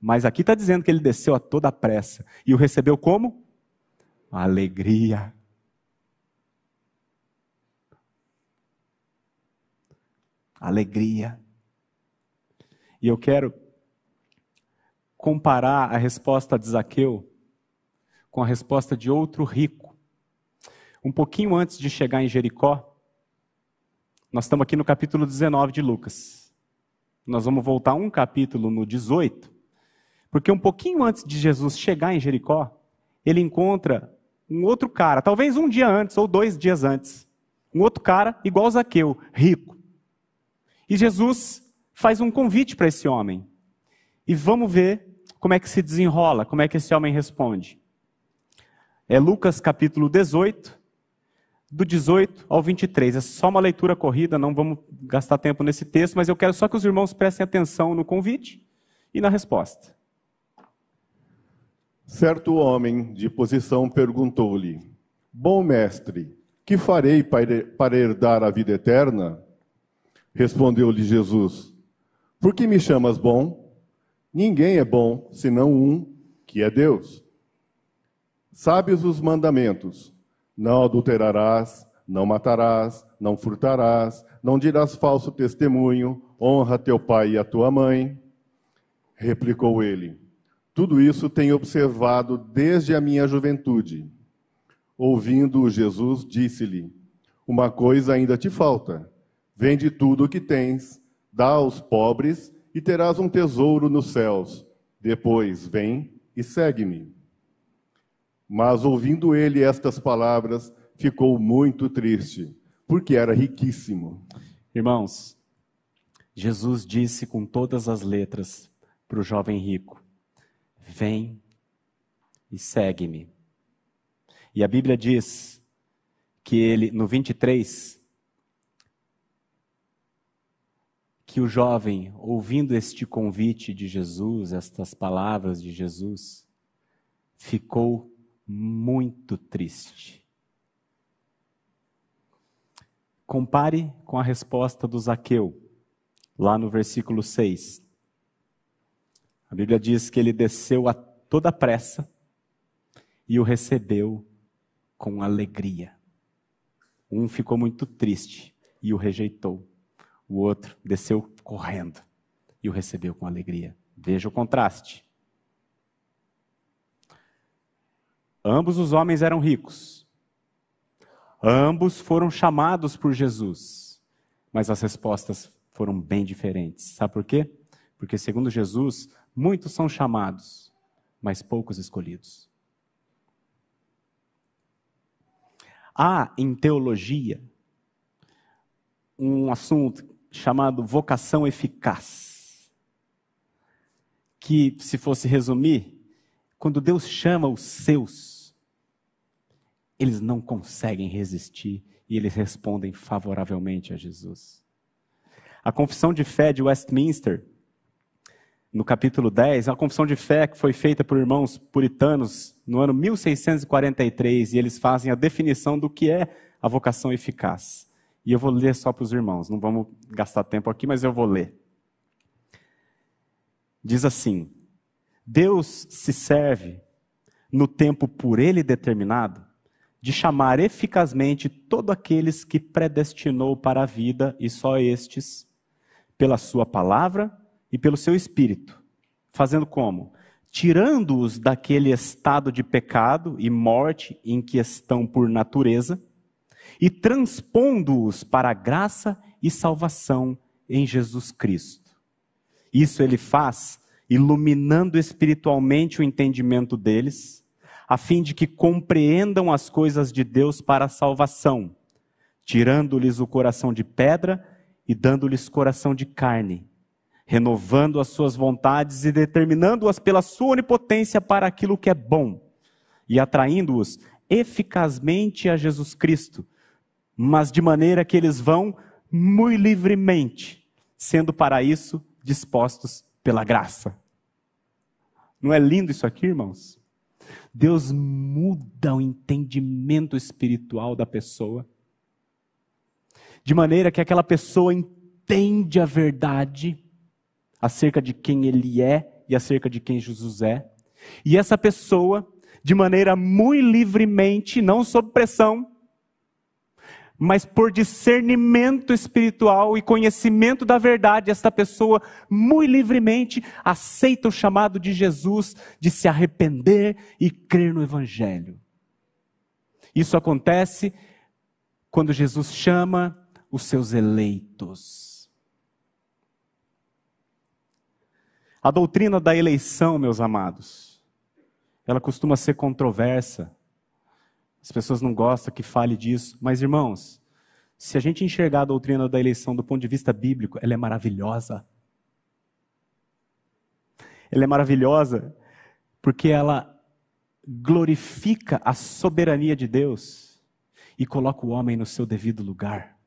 Speaker 1: Mas aqui está dizendo que ele desceu a toda pressa. E o recebeu como? Alegria. Alegria. E eu quero comparar a resposta de Zaqueu com a resposta de outro rico. Um pouquinho antes de chegar em Jericó, nós estamos aqui no capítulo 19 de Lucas. Nós vamos voltar um capítulo no 18, porque um pouquinho antes de Jesus chegar em Jericó, ele encontra um outro cara, talvez um dia antes ou dois dias antes, um outro cara igual Zaqueu, rico. E Jesus faz um convite para esse homem. E vamos ver como é que se desenrola, como é que esse homem responde. É Lucas capítulo 18, do 18 ao 23. É só uma leitura corrida, não vamos gastar tempo nesse texto, mas eu quero só que os irmãos prestem atenção no convite e na resposta.
Speaker 2: Certo homem de posição perguntou-lhe: Bom mestre, que farei para herdar a vida eterna? Respondeu-lhe Jesus: Por que me chamas bom? Ninguém é bom senão um, que é Deus. Sabes os mandamentos: não adulterarás, não matarás, não furtarás, não dirás falso testemunho, honra teu pai e a tua mãe. Replicou ele: Tudo isso tenho observado desde a minha juventude. Ouvindo Jesus, disse-lhe: Uma coisa ainda te falta. Vende tudo o que tens, dá aos pobres e terás um tesouro nos céus. Depois, vem e segue-me. Mas ouvindo ele estas palavras, ficou muito triste, porque era riquíssimo.
Speaker 1: Irmãos, Jesus disse com todas as letras para o jovem rico: Vem e segue-me. E a Bíblia diz que ele, no 23, que o jovem, ouvindo este convite de Jesus, estas palavras de Jesus, ficou muito triste. Compare com a resposta do Zaqueu, lá no versículo 6. A Bíblia diz que ele desceu a toda pressa e o recebeu com alegria. Um ficou muito triste e o rejeitou. O outro desceu correndo e o recebeu com alegria. Veja o contraste. Ambos os homens eram ricos. Ambos foram chamados por Jesus. Mas as respostas foram bem diferentes. Sabe por quê? Porque, segundo Jesus, muitos são chamados, mas poucos escolhidos. Há em teologia um assunto chamado vocação eficaz. Que, se fosse resumir, quando Deus chama os seus, eles não conseguem resistir e eles respondem favoravelmente a Jesus. A confissão de fé de Westminster, no capítulo 10, é uma confissão de fé que foi feita por irmãos puritanos no ano 1643, e eles fazem a definição do que é a vocação eficaz. E eu vou ler só para os irmãos, não vamos gastar tempo aqui, mas eu vou ler. Diz assim: Deus se serve, no tempo por ele determinado, de chamar eficazmente todos aqueles que predestinou para a vida, e só estes, pela sua palavra e pelo seu espírito. Fazendo como? Tirando-os daquele estado de pecado e morte em que estão por natureza e transpondo-os para a graça e salvação em Jesus Cristo. Isso ele faz iluminando espiritualmente o entendimento deles, a fim de que compreendam as coisas de Deus para a salvação, tirando-lhes o coração de pedra e dando-lhes coração de carne, renovando as suas vontades e determinando-as pela sua onipotência para aquilo que é bom, e atraindo-os eficazmente a Jesus Cristo, mas de maneira que eles vão muito livremente, sendo para isso dispostos pela graça. Não é lindo isso aqui, irmãos? Deus muda o entendimento espiritual da pessoa, de maneira que aquela pessoa entende a verdade acerca de quem ele é e acerca de quem Jesus é. E essa pessoa, de maneira muito livremente, não sob pressão, mas por discernimento espiritual e conhecimento da verdade, esta pessoa muito livremente aceita o chamado de Jesus de se arrepender e crer no Evangelho. Isso acontece quando Jesus chama os seus eleitos. A doutrina da eleição, meus amados, ela costuma ser controversa as pessoas não gostam que fale disso, mas irmãos, se a gente enxergar a doutrina da eleição do ponto de vista bíblico, ela é maravilhosa. Ela é maravilhosa porque ela glorifica a soberania de Deus e coloca o homem no seu devido lugar.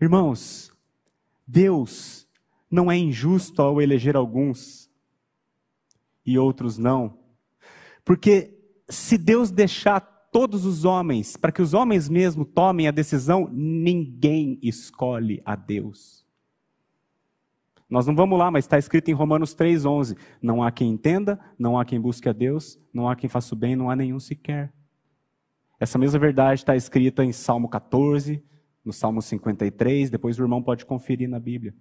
Speaker 1: Irmãos, Deus não é injusto ao eleger alguns e outros não. Porque se Deus deixar todos os homens, para que os homens mesmo tomem a decisão, ninguém escolhe a Deus. Nós não vamos lá, mas está escrito em Romanos 3,11: Não há quem entenda, não há quem busque a Deus, não há quem faça o bem, não há nenhum sequer. Essa mesma verdade está escrita em Salmo 14, no Salmo 53, depois o irmão pode conferir na Bíblia.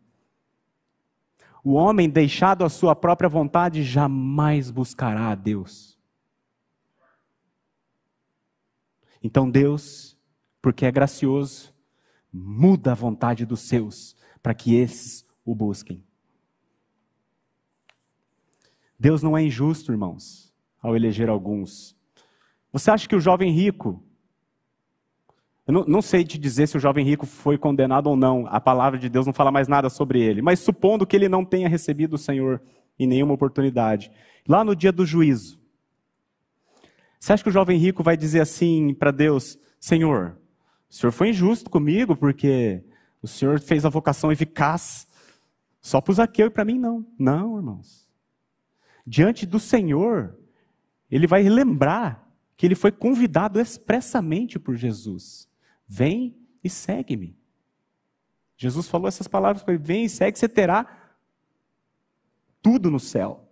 Speaker 1: O homem deixado à sua própria vontade jamais buscará a Deus. Então Deus, porque é gracioso, muda a vontade dos seus para que esses o busquem. Deus não é injusto, irmãos, ao eleger alguns. Você acha que o jovem rico eu não, não, sei te dizer se o jovem rico foi condenado ou não. A palavra de Deus não fala mais nada sobre ele. Mas supondo que ele não tenha recebido o Senhor em nenhuma oportunidade. Lá no dia do juízo. Você acha que o jovem rico vai dizer assim para Deus: Senhor, o Senhor foi injusto comigo porque o Senhor fez a vocação eficaz só para o Zaqueu e para mim não. Não, irmãos. Diante do Senhor, ele vai lembrar que ele foi convidado expressamente por Jesus. Vem e segue-me. Jesus falou essas palavras para ele: vem e segue, você terá tudo no céu.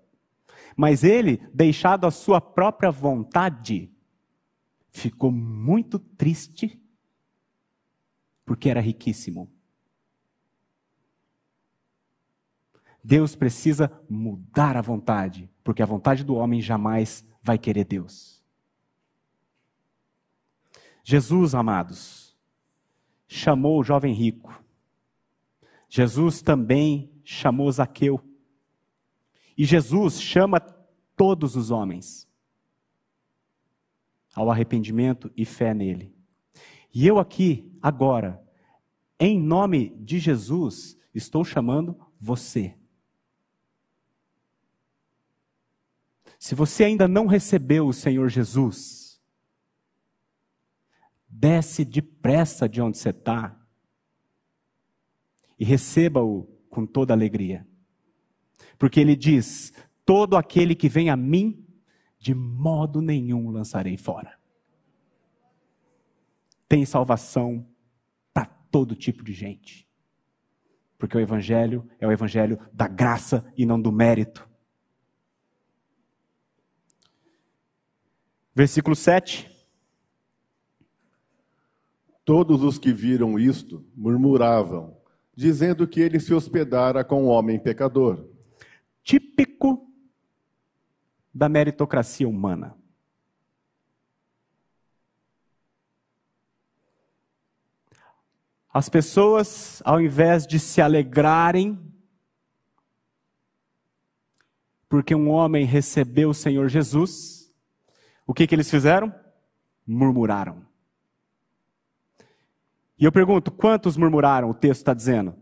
Speaker 1: Mas ele, deixado à sua própria vontade, ficou muito triste, porque era riquíssimo. Deus precisa mudar a vontade, porque a vontade do homem jamais vai querer Deus. Jesus, amados, chamou o jovem rico. Jesus também chamou Zaqueu. E Jesus chama todos os homens ao arrependimento e fé nele. E eu aqui, agora, em nome de Jesus, estou chamando você. Se você ainda não recebeu o Senhor Jesus, desce depressa de onde você está e receba-o com toda alegria. Porque ele diz: Todo aquele que vem a mim, de modo nenhum lançarei fora. Tem salvação para todo tipo de gente. Porque o Evangelho é o Evangelho da graça e não do mérito. Versículo 7.
Speaker 2: Todos os que viram isto murmuravam, dizendo que ele se hospedara com um homem pecador.
Speaker 1: Típico da meritocracia humana. As pessoas, ao invés de se alegrarem, porque um homem recebeu o Senhor Jesus, o que, que eles fizeram? Murmuraram. E eu pergunto: quantos murmuraram? O texto está dizendo: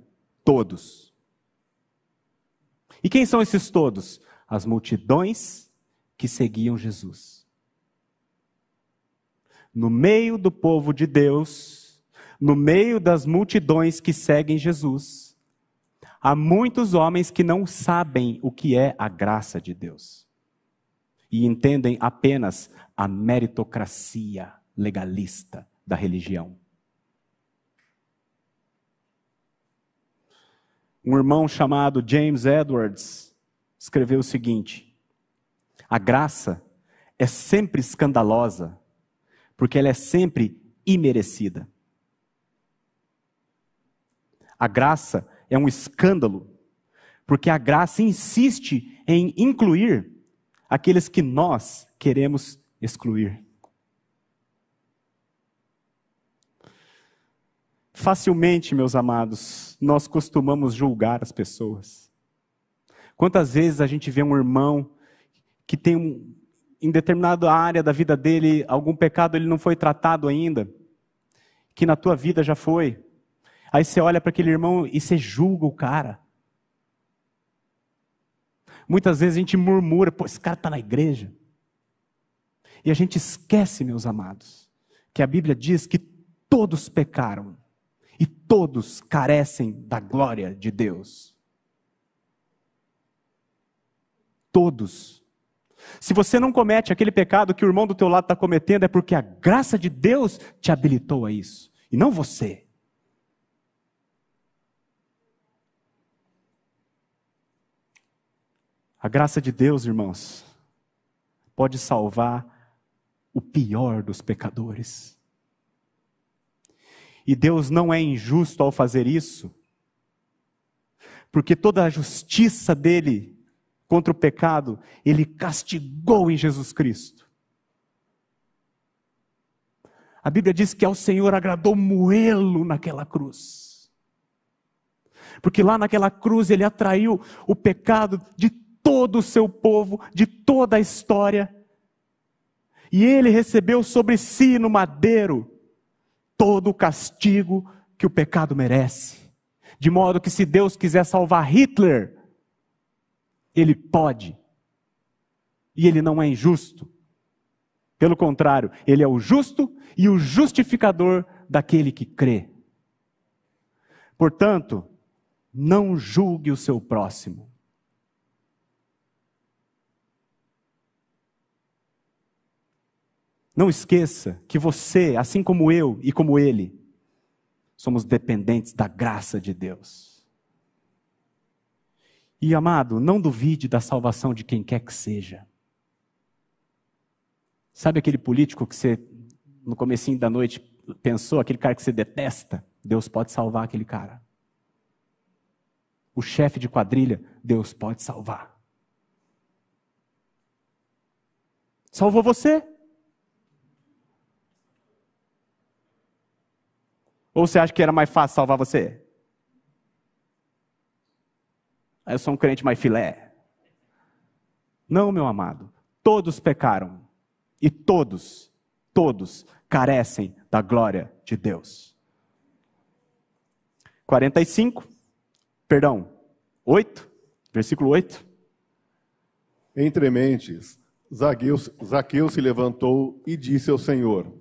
Speaker 1: todos. E quem são esses todos? As multidões que seguiam Jesus. No meio do povo de Deus, no meio das multidões que seguem Jesus, há muitos homens que não sabem o que é a graça de Deus e entendem apenas a meritocracia legalista da religião. Um irmão chamado James Edwards escreveu o seguinte: A graça é sempre escandalosa, porque ela é sempre imerecida. A graça é um escândalo, porque a graça insiste em incluir aqueles que nós queremos excluir. Facilmente, meus amados, nós costumamos julgar as pessoas. Quantas vezes a gente vê um irmão que tem um, em determinada área da vida dele algum pecado ele não foi tratado ainda, que na tua vida já foi. Aí você olha para aquele irmão e você julga o cara. Muitas vezes a gente murmura, pô, esse cara está na igreja. E a gente esquece, meus amados, que a Bíblia diz que todos pecaram e todos carecem da glória de Deus. Todos. Se você não comete aquele pecado que o irmão do teu lado está cometendo, é porque a graça de Deus te habilitou a isso, e não você. A graça de Deus, irmãos, pode salvar o pior dos pecadores. E Deus não é injusto ao fazer isso, porque toda a justiça dele contra o pecado, ele castigou em Jesus Cristo. A Bíblia diz que ao Senhor agradou moê-lo naquela cruz. Porque lá naquela cruz ele atraiu o pecado de todo o seu povo, de toda a história. E ele recebeu sobre si no madeiro todo o castigo que o pecado merece. De modo que se Deus quiser salvar Hitler, ele pode. E ele não é injusto. Pelo contrário, ele é o justo e o justificador daquele que crê. Portanto, não julgue o seu próximo. Não esqueça que você, assim como eu e como ele, somos dependentes da graça de Deus. E amado, não duvide da salvação de quem quer que seja. Sabe aquele político que você, no comecinho da noite, pensou, aquele cara que você detesta? Deus pode salvar aquele cara. O chefe de quadrilha, Deus pode salvar. Salvou você? Ou você acha que era mais fácil salvar você? Eu sou um crente mais filé. Não, meu amado. Todos pecaram. E todos, todos carecem da glória de Deus. 45, perdão, 8, versículo 8.
Speaker 2: Entre mentes, Zaqueu, Zaqueu se levantou e disse ao Senhor: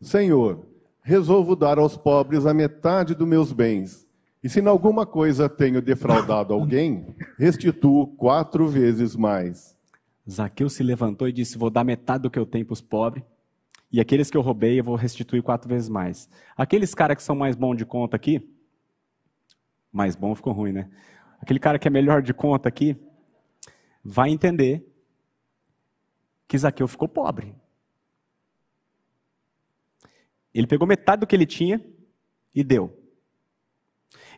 Speaker 2: Senhor, resolvo dar aos pobres a metade dos meus bens. E se em alguma coisa tenho defraudado (laughs) alguém, restituo quatro vezes mais.
Speaker 1: Zaqueu se levantou e disse: Vou dar metade do que eu tenho para os pobres, e aqueles que eu roubei eu vou restituir quatro vezes mais. Aqueles caras que são mais bons de conta aqui, mais bom ficou ruim, né? Aquele cara que é melhor de conta aqui, vai entender que Zaqueu ficou pobre. Ele pegou metade do que ele tinha e deu.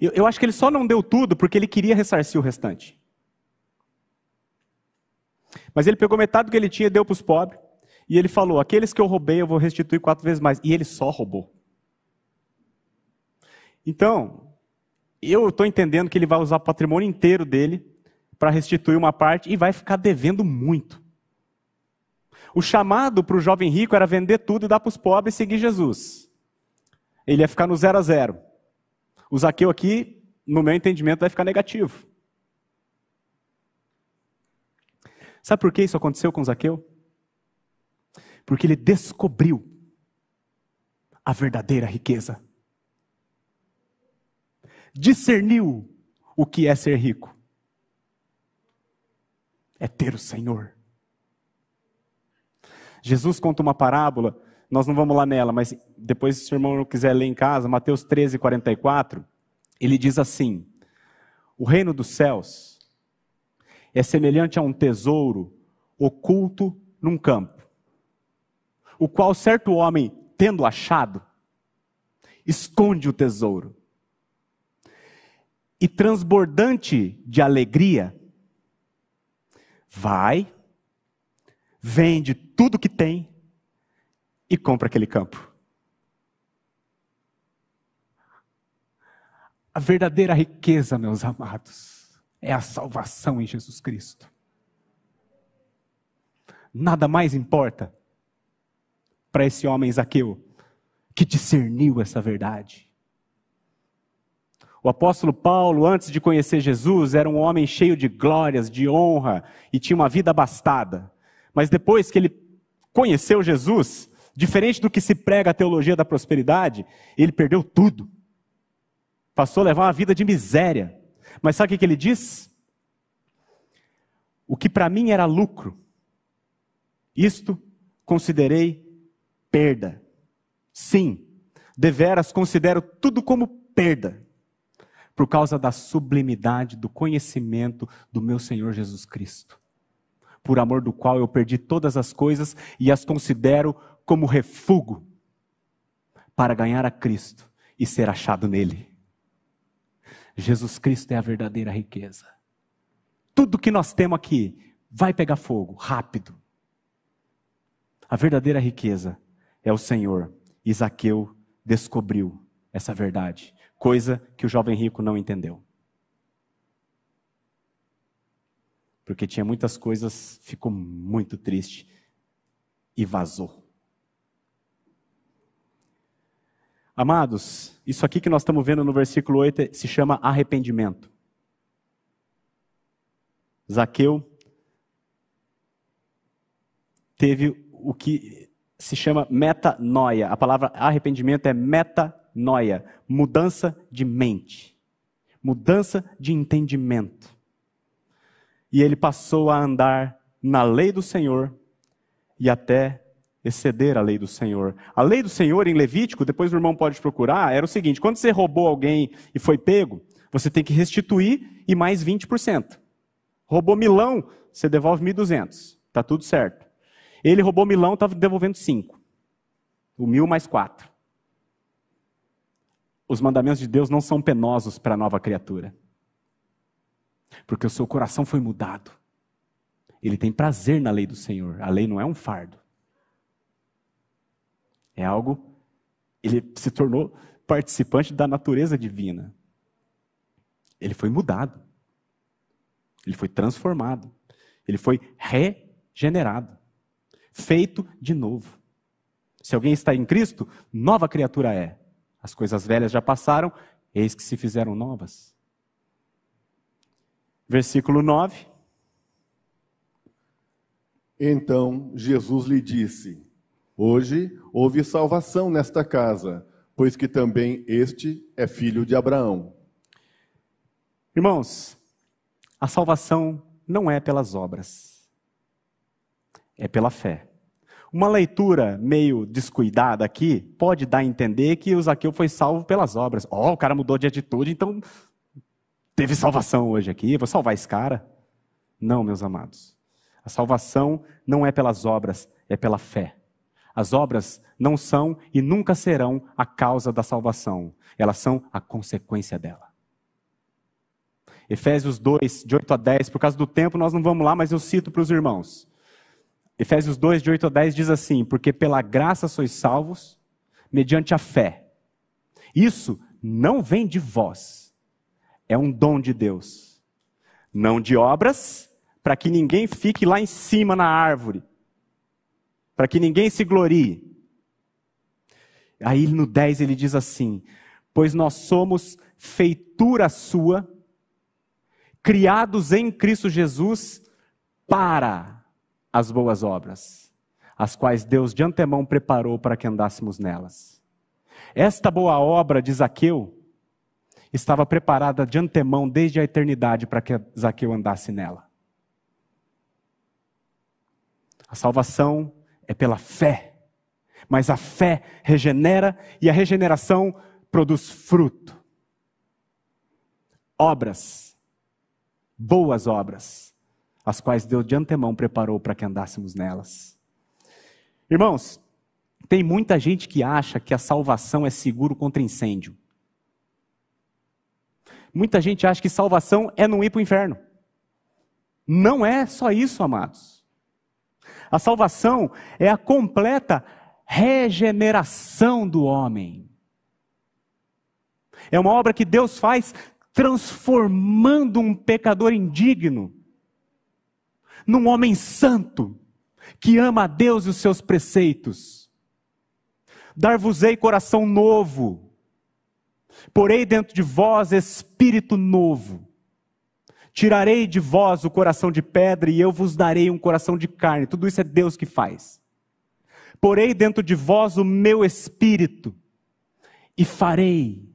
Speaker 1: Eu, eu acho que ele só não deu tudo porque ele queria ressarcir o restante. Mas ele pegou metade do que ele tinha e deu para os pobres. E ele falou: Aqueles que eu roubei, eu vou restituir quatro vezes mais. E ele só roubou. Então, eu estou entendendo que ele vai usar o patrimônio inteiro dele para restituir uma parte e vai ficar devendo muito. O chamado para o jovem rico era vender tudo e dar para os pobres e seguir Jesus. Ele ia ficar no zero a zero. O Zaqueu aqui, no meu entendimento, vai ficar negativo. Sabe por que isso aconteceu com Zaqueu? Porque ele descobriu a verdadeira riqueza. Discerniu o que é ser rico. É ter o Senhor. Jesus conta uma parábola, nós não vamos lá nela, mas depois, se o irmão não quiser ler em casa, Mateus 13, 44, ele diz assim: O reino dos céus é semelhante a um tesouro oculto num campo, o qual certo homem, tendo achado, esconde o tesouro. E transbordante de alegria, vai, vende tudo que tem e compra aquele campo. A verdadeira riqueza, meus amados, é a salvação em Jesus Cristo. Nada mais importa para esse homem Zaqueu que discerniu essa verdade. O apóstolo Paulo, antes de conhecer Jesus, era um homem cheio de glórias, de honra e tinha uma vida abastada. Mas depois que ele conheceu Jesus, diferente do que se prega a teologia da prosperidade, ele perdeu tudo. Passou a levar uma vida de miséria. Mas sabe o que ele diz? O que para mim era lucro, isto considerei perda. Sim, deveras considero tudo como perda, por causa da sublimidade do conhecimento do meu Senhor Jesus Cristo, por amor do qual eu perdi todas as coisas e as considero como refúgio para ganhar a Cristo e ser achado nele. Jesus Cristo é a verdadeira riqueza. Tudo que nós temos aqui vai pegar fogo, rápido. A verdadeira riqueza é o Senhor. Isaqueu descobriu essa verdade, coisa que o jovem rico não entendeu. Porque tinha muitas coisas, ficou muito triste e vazou. Amados, isso aqui que nós estamos vendo no versículo 8 se chama arrependimento. Zaqueu teve o que se chama metanoia. A palavra arrependimento é metanoia, mudança de mente, mudança de entendimento. E ele passou a andar na lei do Senhor e até exceder a lei do Senhor. A lei do Senhor em Levítico, depois o irmão pode procurar, era o seguinte: quando você roubou alguém e foi pego, você tem que restituir e mais 20%. Roubou milão, você devolve 1.200. Está tudo certo. Ele roubou milão, estava devolvendo 5. O mil mais 4. Os mandamentos de Deus não são penosos para a nova criatura. Porque o seu coração foi mudado. Ele tem prazer na lei do Senhor. A lei não é um fardo. É algo, ele se tornou participante da natureza divina. Ele foi mudado. Ele foi transformado. Ele foi regenerado. Feito de novo. Se alguém está em Cristo, nova criatura é. As coisas velhas já passaram, eis que se fizeram novas. Versículo 9.
Speaker 2: Então Jesus lhe disse: Hoje houve salvação nesta casa, pois que também este é filho de Abraão.
Speaker 1: Irmãos, a salvação não é pelas obras, é pela fé. Uma leitura meio descuidada aqui pode dar a entender que o Zaqueu foi salvo pelas obras. Ó, oh, o cara mudou de atitude, então teve salvação hoje aqui, vou salvar esse cara. Não, meus amados. A salvação não é pelas obras, é pela fé. As obras não são e nunca serão a causa da salvação, elas são a consequência dela. Efésios 2, de 8 a 10, por causa do tempo nós não vamos lá, mas eu cito para os irmãos. Efésios 2, de 8 a 10 diz assim: Porque pela graça sois salvos, mediante a fé. Isso não vem de vós, é um dom de Deus. Não de obras, para que ninguém fique lá em cima na árvore, para que ninguém se glorie. Aí no 10 ele diz assim: Pois nós somos feitura sua, criados em Cristo Jesus para as boas obras, as quais Deus de antemão preparou para que andássemos nelas. Esta boa obra de Zaqueu estava preparada de antemão desde a eternidade para que Zaqueu andasse nela. A salvação é pela fé, mas a fé regenera e a regeneração produz fruto. Obras boas obras, as quais Deus de antemão preparou para que andássemos nelas. Irmãos, tem muita gente que acha que a salvação é seguro contra incêndio. Muita gente acha que salvação é não ir para o inferno. Não é só isso, amados. A salvação é a completa regeneração do homem. É uma obra que Deus faz transformando um pecador indigno num homem santo, que ama a Deus e os seus preceitos. Dar-vos-ei coração novo, porei dentro de vós espírito novo. Tirarei de vós o coração de pedra e eu vos darei um coração de carne. Tudo isso é Deus que faz. Porei dentro de vós o meu espírito e farei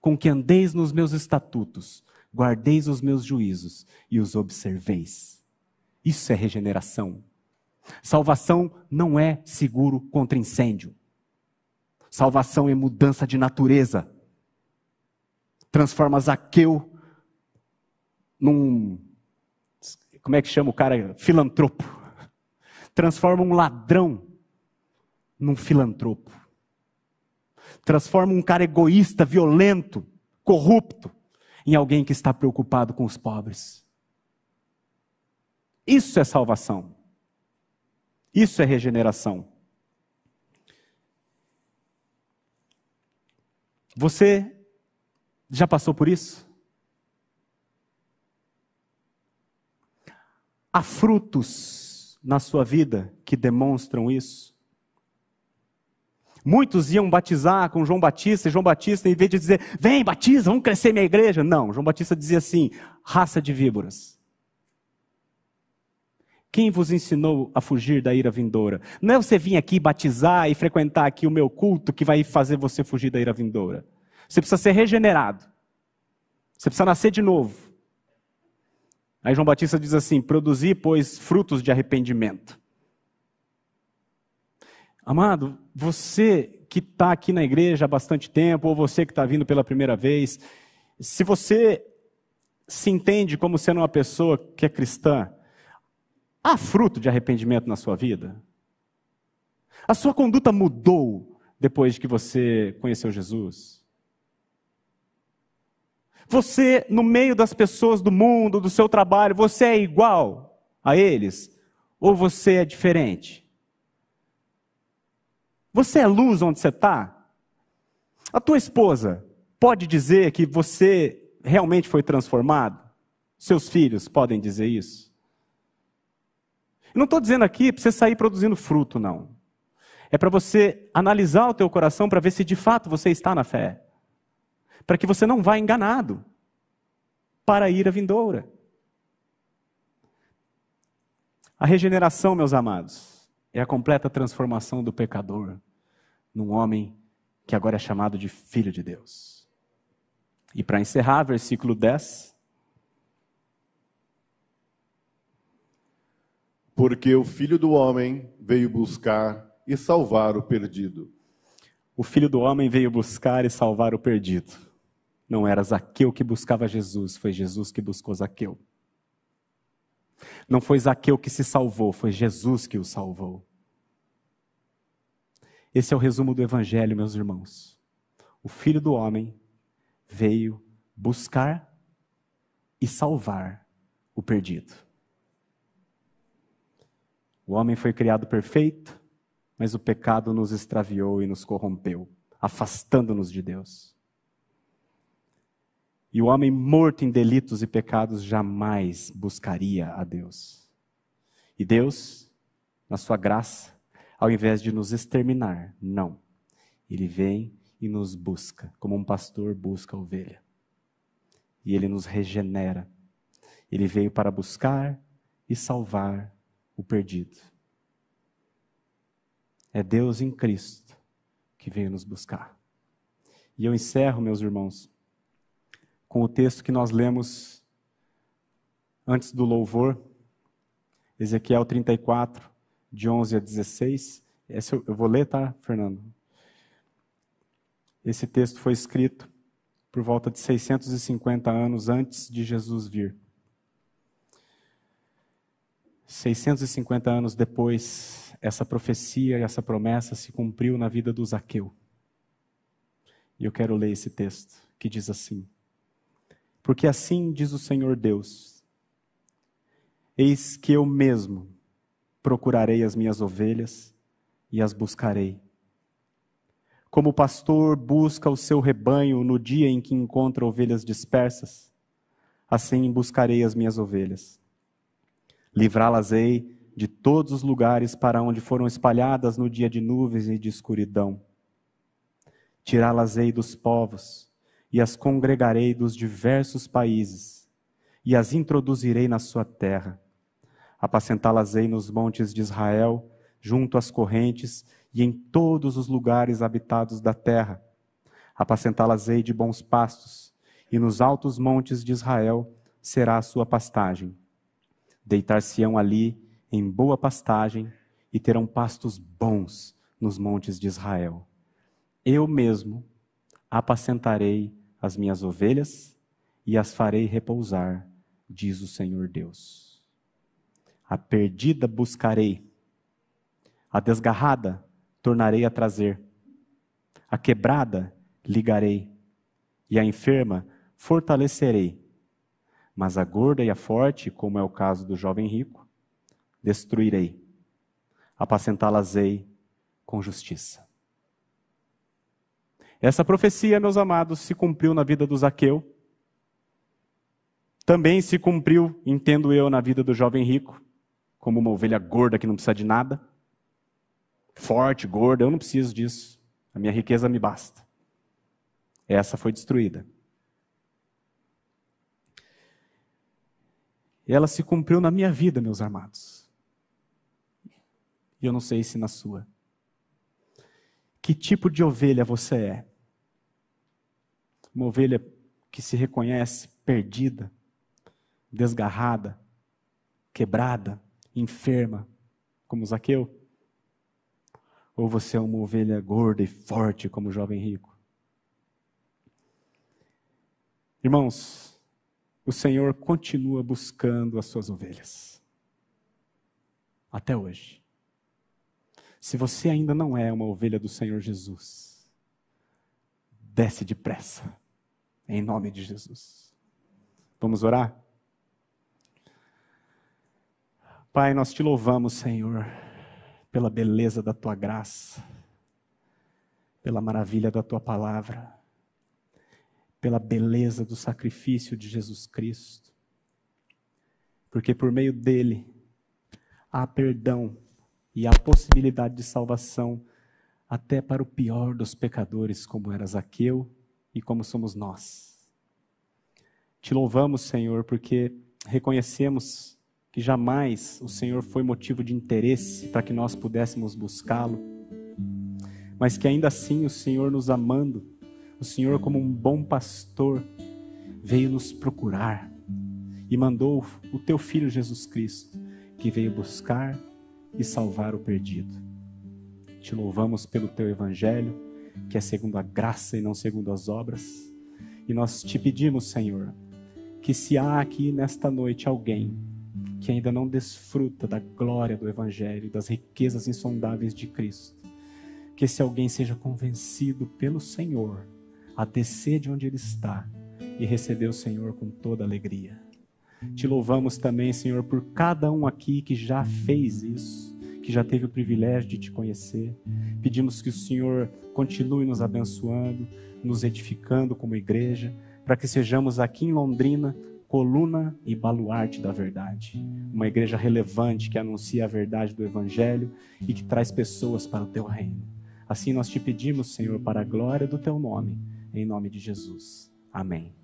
Speaker 1: com que andeis nos meus estatutos, guardeis os meus juízos e os observeis. Isso é regeneração. Salvação não é seguro contra incêndio. Salvação é mudança de natureza. Transforma Zaqueu num. Como é que chama o cara? Filantropo. Transforma um ladrão num filantropo transforma um cara egoísta, violento, corrupto, em alguém que está preocupado com os pobres. Isso é salvação. Isso é regeneração. Você já passou por isso? Há frutos na sua vida que demonstram isso? Muitos iam batizar com João Batista, e João Batista, em vez de dizer, vem, batiza, vamos crescer minha igreja. Não, João Batista dizia assim: raça de víboras. Quem vos ensinou a fugir da ira vindoura? Não é você vir aqui batizar e frequentar aqui o meu culto que vai fazer você fugir da ira vindoura. Você precisa ser regenerado. Você precisa nascer de novo. Aí João Batista diz assim: produzir, pois, frutos de arrependimento. Amado, você que está aqui na igreja há bastante tempo, ou você que está vindo pela primeira vez, se você se entende como sendo uma pessoa que é cristã, há fruto de arrependimento na sua vida? A sua conduta mudou depois de que você conheceu Jesus? Você, no meio das pessoas do mundo, do seu trabalho, você é igual a eles? Ou você é diferente? Você é luz onde você está? A tua esposa pode dizer que você realmente foi transformado? Seus filhos podem dizer isso? Eu não estou dizendo aqui para você sair produzindo fruto, não. É para você analisar o teu coração para ver se de fato você está na fé. Para que você não vá enganado para a ira vindoura. A regeneração, meus amados, é a completa transformação do pecador num homem que agora é chamado de filho de Deus. E para encerrar, versículo 10.
Speaker 2: Porque o filho do homem veio buscar e salvar o perdido.
Speaker 1: O filho do homem veio buscar e salvar o perdido. Não era Zaqueu que buscava Jesus, foi Jesus que buscou Zaqueu. Não foi Zaqueu que se salvou, foi Jesus que o salvou. Esse é o resumo do Evangelho, meus irmãos. O Filho do Homem veio buscar e salvar o perdido. O homem foi criado perfeito, mas o pecado nos extraviou e nos corrompeu, afastando-nos de Deus. E o homem morto em delitos e pecados jamais buscaria a Deus. E Deus, na sua graça, ao invés de nos exterminar, não. Ele vem e nos busca, como um pastor busca a ovelha. E ele nos regenera. Ele veio para buscar e salvar o perdido. É Deus em Cristo que veio nos buscar. E eu encerro, meus irmãos, com o texto que nós lemos antes do louvor, Ezequiel 34, de 11 a 16. Esse eu, eu vou ler, tá, Fernando? Esse texto foi escrito por volta de 650 anos antes de Jesus vir. 650 anos depois, essa profecia e essa promessa se cumpriu na vida do Zaqueu. E eu quero ler esse texto, que diz assim: Porque assim diz o Senhor Deus: Eis que eu mesmo procurarei as minhas ovelhas e as buscarei. Como o pastor busca o seu rebanho no dia em que encontra ovelhas dispersas, assim buscarei as minhas ovelhas. Livrá-las-ei de todos os lugares para onde foram espalhadas no dia de nuvens e de escuridão. Tirá-las-ei dos povos e as congregarei dos diversos países e as introduzirei na sua terra Apacentá-las-ei nos montes de Israel, junto às correntes e em todos os lugares habitados da terra. Apacentá-las-ei de bons pastos, e nos altos montes de Israel será a sua pastagem. Deitar-se-ão ali em boa pastagem e terão pastos bons nos montes de Israel. Eu mesmo apacentarei as minhas ovelhas e as farei repousar, diz o Senhor Deus. A perdida buscarei, a desgarrada tornarei a trazer, a quebrada ligarei, e a enferma fortalecerei. Mas a gorda e a forte, como é o caso do jovem rico, destruirei. Apacentá-las-ei com justiça. Essa profecia, meus amados, se cumpriu na vida do Zaqueu. Também se cumpriu, entendo eu, na vida do jovem rico como uma ovelha gorda que não precisa de nada. Forte, gorda, eu não preciso disso. A minha riqueza me basta. Essa foi destruída. E ela se cumpriu na minha vida, meus amados. E eu não sei se na sua. Que tipo de ovelha você é? Uma ovelha que se reconhece perdida, desgarrada, quebrada, enferma, como Zaqueu? Ou você é uma ovelha gorda e forte, como o jovem rico? Irmãos, o Senhor continua buscando as suas ovelhas. Até hoje. Se você ainda não é uma ovelha do Senhor Jesus, desce depressa, em nome de Jesus. Vamos orar? Pai, nós te louvamos, Senhor, pela beleza da tua graça, pela maravilha da tua palavra, pela beleza do sacrifício de Jesus Cristo, porque por meio dele há perdão e há possibilidade de salvação até para o pior dos pecadores, como era Zaqueu e como somos nós. Te louvamos, Senhor, porque reconhecemos que jamais o Senhor foi motivo de interesse para que nós pudéssemos buscá-lo, mas que ainda assim o Senhor nos amando, o Senhor, como um bom pastor, veio nos procurar e mandou o teu filho Jesus Cristo, que veio buscar e salvar o perdido. Te louvamos pelo teu evangelho, que é segundo a graça e não segundo as obras. E nós te pedimos, Senhor, que se há aqui nesta noite alguém que ainda não desfruta da glória do Evangelho, das riquezas insondáveis de Cristo, que esse alguém seja convencido pelo Senhor a descer de onde ele está e receber o Senhor com toda alegria. Te louvamos também, Senhor, por cada um aqui que já fez isso, que já teve o privilégio de te conhecer. Pedimos que o Senhor continue nos abençoando, nos edificando como igreja, para que sejamos aqui em Londrina coluna e baluarte da verdade. Uma igreja relevante que anuncia a verdade do Evangelho e que traz pessoas para o teu reino. Assim nós te pedimos, Senhor, para a glória do teu nome, em nome de Jesus. Amém.